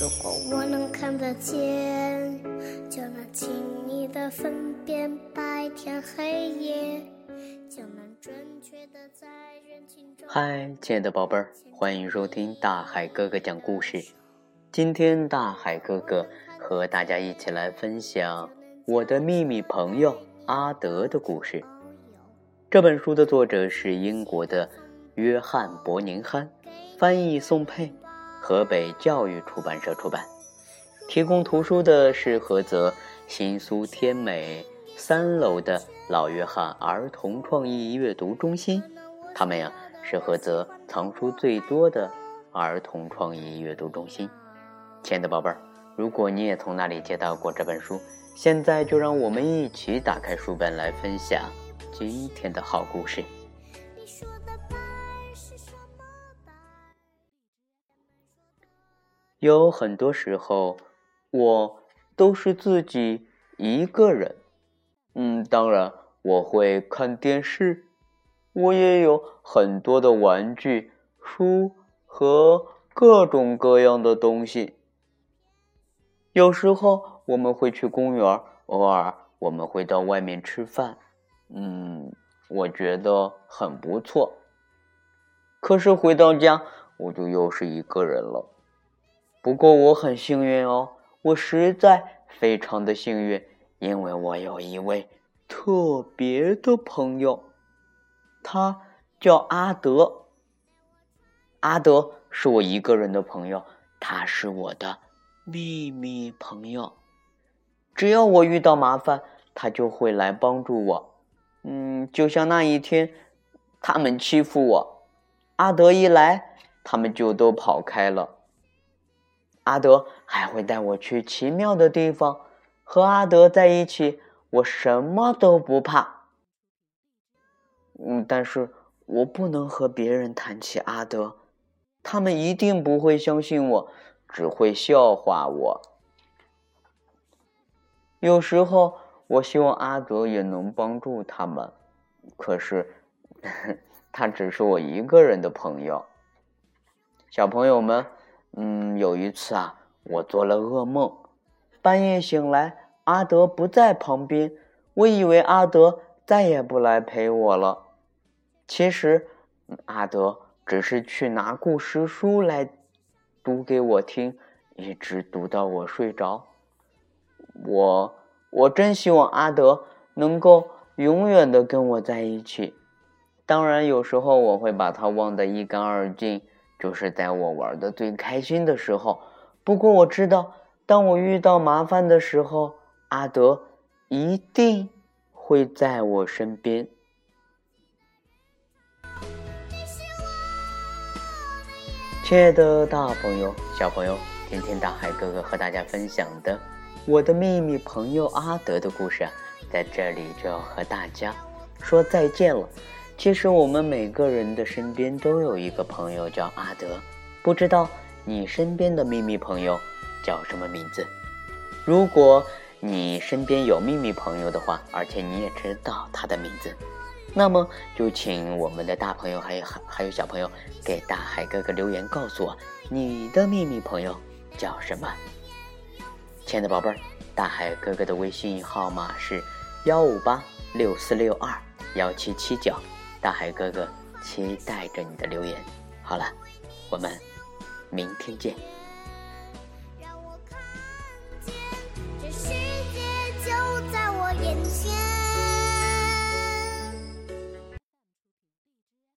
如果我能看得见，就能轻易的分辨白天黑夜，就能准确的在人群中。嗨，亲爱的宝贝儿，欢迎收听大海哥哥讲故事。今天大海哥哥和大家一起来分享我的秘密朋友阿德的故事。这本书的作者是英国的约翰·伯宁汉，翻译宋佩。河北教育出版社出版，提供图书的是菏泽新苏天美三楼的老约翰儿童创意阅读中心。他们呀是菏泽藏书最多的儿童创意阅读中心。亲爱的宝贝儿，如果你也从那里接到过这本书，现在就让我们一起打开书本来分享今天的好故事。有很多时候，我都是自己一个人。嗯，当然我会看电视，我也有很多的玩具、书和各种各样的东西。有时候我们会去公园，偶尔我们会到外面吃饭。嗯，我觉得很不错。可是回到家，我就又是一个人了。不过我很幸运哦，我实在非常的幸运，因为我有一位特别的朋友，他叫阿德。阿德是我一个人的朋友，他是我的秘密朋友。只要我遇到麻烦，他就会来帮助我。嗯，就像那一天，他们欺负我，阿德一来，他们就都跑开了。阿德还会带我去奇妙的地方，和阿德在一起，我什么都不怕。嗯，但是我不能和别人谈起阿德，他们一定不会相信我，只会笑话我。有时候，我希望阿德也能帮助他们，可是 他只是我一个人的朋友。小朋友们。嗯，有一次啊，我做了噩梦，半夜醒来，阿德不在旁边，我以为阿德再也不来陪我了。其实，阿德只是去拿故事书来读给我听，一直读到我睡着。我我真希望阿德能够永远的跟我在一起。当然，有时候我会把他忘得一干二净。就是在我玩的最开心的时候，不过我知道，当我遇到麻烦的时候，阿德一定会在我身边。亲爱的大朋友、小朋友，今天大海哥哥和大家分享的我的秘密朋友阿德的故事啊，在这里就要和大家说再见了。其实我们每个人的身边都有一个朋友叫阿德，不知道你身边的秘密朋友叫什么名字？如果你身边有秘密朋友的话，而且你也知道他的名字，那么就请我们的大朋友还有还还有小朋友给大海哥哥留言，告诉我你的秘密朋友叫什么。亲爱的宝贝儿，大海哥哥的微信号码是幺五八六四六二幺七七九。大海哥哥期待着你的留言。好了，我们明天见。